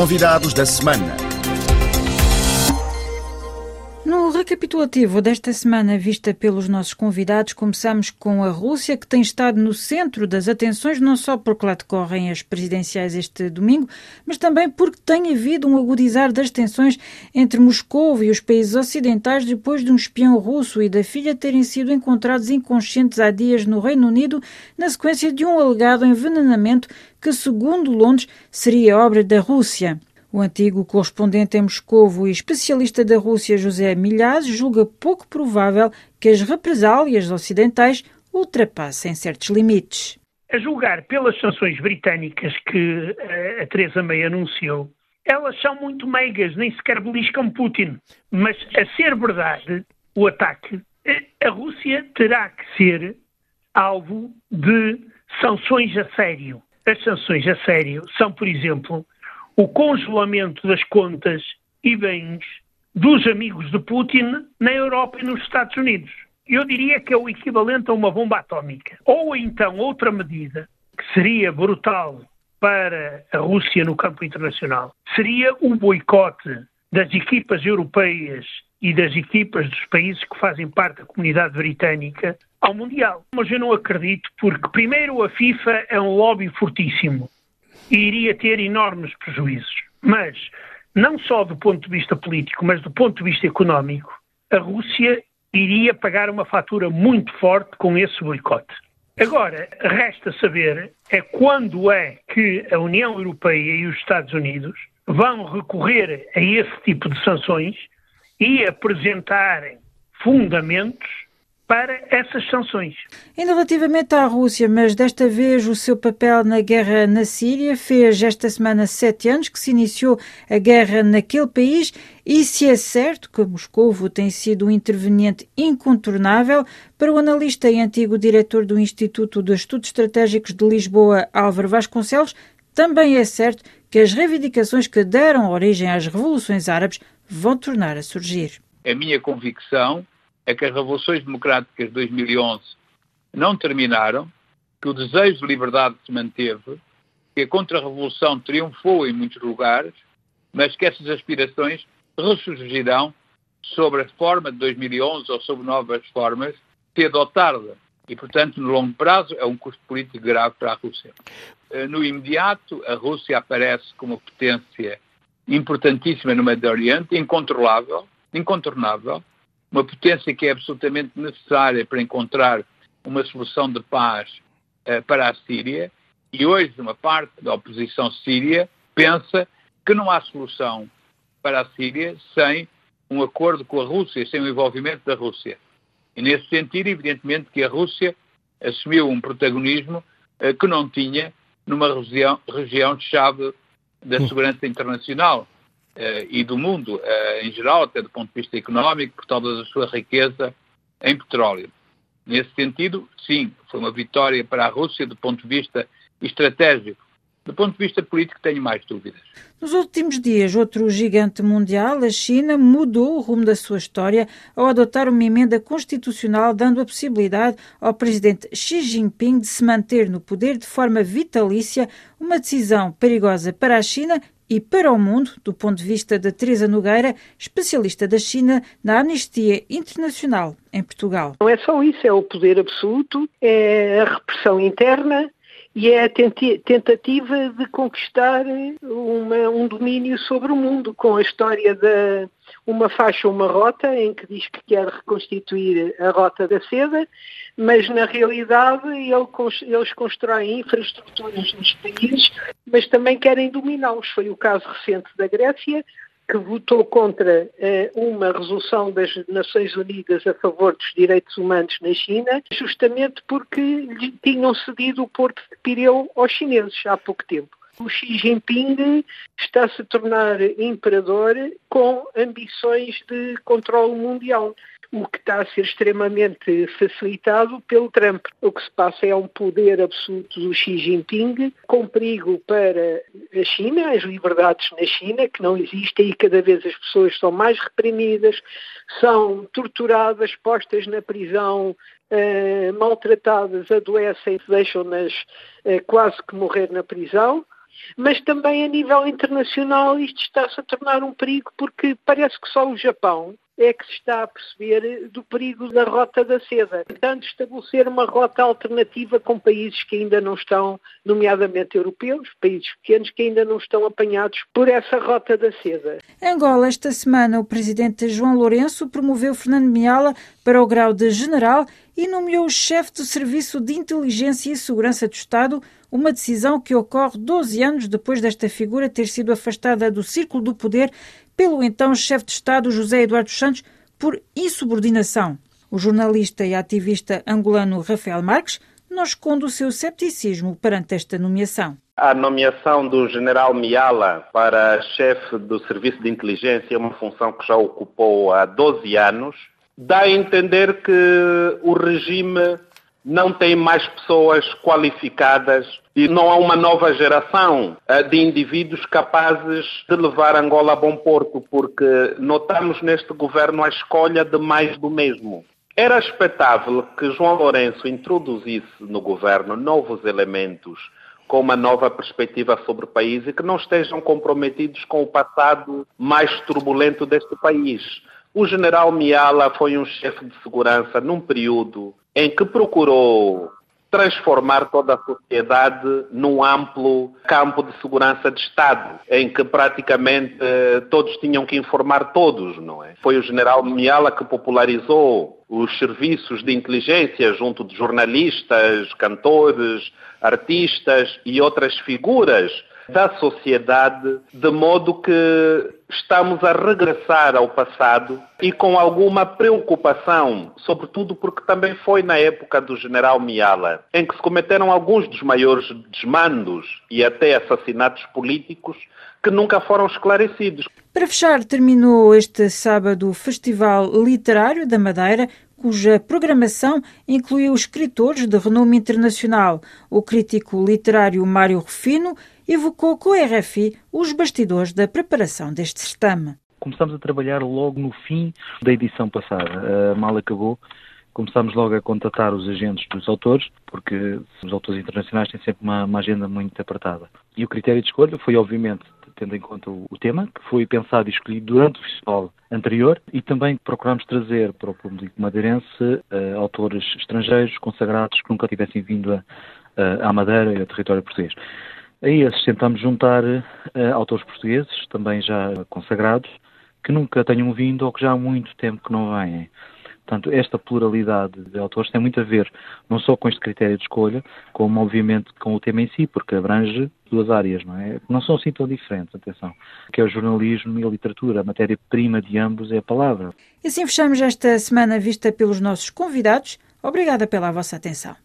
Convidados da semana. No recapitulativo desta semana vista pelos nossos convidados, começamos com a Rússia, que tem estado no centro das atenções, não só porque lá decorrem as presidenciais este domingo, mas também porque tem havido um agudizar das tensões entre Moscou e os países ocidentais depois de um espião russo e da filha terem sido encontrados inconscientes há dias no Reino Unido, na sequência de um alegado envenenamento que, segundo Londres, seria obra da Rússia. O antigo correspondente em Moscovo e especialista da Rússia José Milhaz julga pouco provável que as represálias ocidentais ultrapassem certos limites. A julgar pelas sanções britânicas que a Teresa May anunciou, elas são muito meigas, nem sequer beliscam Putin. Mas, a ser verdade, o ataque, a Rússia terá que ser alvo de sanções a sério. As sanções a sério são, por exemplo, o congelamento das contas e bens dos amigos de Putin na Europa e nos Estados Unidos. Eu diria que é o equivalente a uma bomba atómica. Ou então outra medida, que seria brutal para a Rússia no campo internacional, seria o boicote das equipas europeias e das equipas dos países que fazem parte da comunidade britânica ao Mundial. Mas eu não acredito, porque, primeiro, a FIFA é um lobby fortíssimo iria ter enormes prejuízos. Mas, não só do ponto de vista político, mas do ponto de vista económico, a Rússia iria pagar uma fatura muito forte com esse boicote. Agora, resta saber é quando é que a União Europeia e os Estados Unidos vão recorrer a esse tipo de sanções e apresentarem fundamentos para essas sanções. Ainda relativamente à Rússia, mas desta vez o seu papel na guerra na Síria fez esta semana sete anos que se iniciou a guerra naquele país e se é certo que Moscovo tem sido um interveniente incontornável, para o analista e antigo diretor do Instituto de Estudos Estratégicos de Lisboa, Álvaro Vasconcelos, também é certo que as reivindicações que deram origem às revoluções árabes vão tornar a surgir. A minha convicção é que as revoluções democráticas de 2011 não terminaram, que o desejo de liberdade se manteve, que a contra-revolução triunfou em muitos lugares, mas que essas aspirações ressurgirão sobre a forma de 2011 ou sobre novas formas, cedo ou tarde. E, portanto, no longo prazo, é um custo político grave para a Rússia. Eh, no imediato, a Rússia aparece como potência importantíssima no Médio Oriente, incontrolável, incontornável, uma potência que é absolutamente necessária para encontrar uma solução de paz uh, para a Síria. E hoje, uma parte da oposição síria pensa que não há solução para a Síria sem um acordo com a Rússia, sem o envolvimento da Rússia. E nesse sentido, evidentemente que a Rússia assumiu um protagonismo uh, que não tinha numa região, região chave da segurança internacional e do mundo uh, em geral, até do ponto de vista económico, por causa da sua riqueza em petróleo. Nesse sentido, sim, foi uma vitória para a Rússia do ponto de vista estratégico. Do ponto de vista político, tenho mais dúvidas. Nos últimos dias, outro gigante mundial, a China, mudou o rumo da sua história ao adotar uma emenda constitucional dando a possibilidade ao presidente Xi Jinping de se manter no poder de forma vitalícia, uma decisão perigosa para a China e para o mundo, do ponto de vista de Teresa Nogueira, especialista da China na Amnistia Internacional em Portugal. Não é só isso, é o poder absoluto, é a repressão interna e é a tentativa de conquistar uma, um domínio sobre o mundo, com a história da uma faixa, uma rota, em que diz que quer reconstituir a rota da seda, mas na realidade ele, eles constroem infraestruturas nos países, mas também querem dominá-los. Foi o caso recente da Grécia, que votou contra eh, uma resolução das Nações Unidas a favor dos direitos humanos na China, justamente porque lhe tinham cedido o porto de Pireu aos chineses há pouco tempo. O Xi Jinping está-se a tornar imperador com ambições de controle mundial o que está a ser extremamente facilitado pelo Trump. O que se passa é um poder absoluto do Xi Jinping, com perigo para a China, as liberdades na China, que não existem e cada vez as pessoas são mais reprimidas, são torturadas, postas na prisão, Uh, maltratadas, adoecem, deixam-nas uh, quase que morrer na prisão. mas também a nível internacional isto está-se a tornar um perigo porque parece que só o Japão é que se está a perceber do perigo da rota da seda. Portanto, estabelecer uma rota alternativa com países que ainda não estão, nomeadamente europeus, países pequenos que ainda não estão apanhados por essa rota da seda. Angola, esta semana, o presidente João Lourenço promoveu Fernando Miala para o grau de general e nomeou o chefe do Serviço de Inteligência e Segurança do Estado, uma decisão que ocorre 12 anos depois desta figura ter sido afastada do círculo do poder pelo então chefe de Estado José Eduardo Santos por insubordinação. O jornalista e ativista angolano Rafael Marques não esconde o seu cepticismo perante esta nomeação. A nomeação do general Miala para chefe do Serviço de Inteligência é uma função que já ocupou há 12 anos. Dá a entender que o regime não tem mais pessoas qualificadas e não há uma nova geração eh, de indivíduos capazes de levar Angola a bom porto, porque notamos neste governo a escolha de mais do mesmo. Era expectável que João Lourenço introduzisse no governo novos elementos com uma nova perspectiva sobre o país e que não estejam comprometidos com o passado mais turbulento deste país. O general Miala foi um chefe de segurança num período em que procurou transformar toda a sociedade num amplo campo de segurança de Estado, em que praticamente eh, todos tinham que informar todos, não é? Foi o general Miala que popularizou os serviços de inteligência junto de jornalistas, cantores, artistas e outras figuras da sociedade, de modo que estamos a regressar ao passado e com alguma preocupação, sobretudo porque também foi na época do general Miala, em que se cometeram alguns dos maiores desmandos e até assassinatos políticos que nunca foram esclarecidos. Para fechar, terminou este sábado o Festival Literário da Madeira, cuja programação incluiu escritores de renome internacional. O crítico literário Mário Rufino evocou com a RFI os bastidores da preparação deste certame. Começamos a trabalhar logo no fim da edição passada. A mal acabou. Começámos logo a contatar os agentes dos autores, porque os autores internacionais têm sempre uma, uma agenda muito apertada. E o critério de escolha foi, obviamente, tendo em conta o, tema, que foi pensado e escolhido durante o festival anterior, e também procuramos trazer para o público madeirense uh, autores estrangeiros consagrados que nunca tivessem vindo a, uh, à Madeira e ao território português. A esses tentamos juntar uh, autores portugueses, também já consagrados, que nunca tenham vindo ou que já há muito tempo que não vêm. Portanto, esta pluralidade de autores tem muito a ver não só com este critério de escolha, como obviamente com o tema em si, porque abrange duas áreas, não é? Não são assim tão diferentes, atenção, que é o jornalismo e a literatura. A matéria-prima de ambos é a palavra. E assim fechamos esta semana vista pelos nossos convidados. Obrigada pela vossa atenção.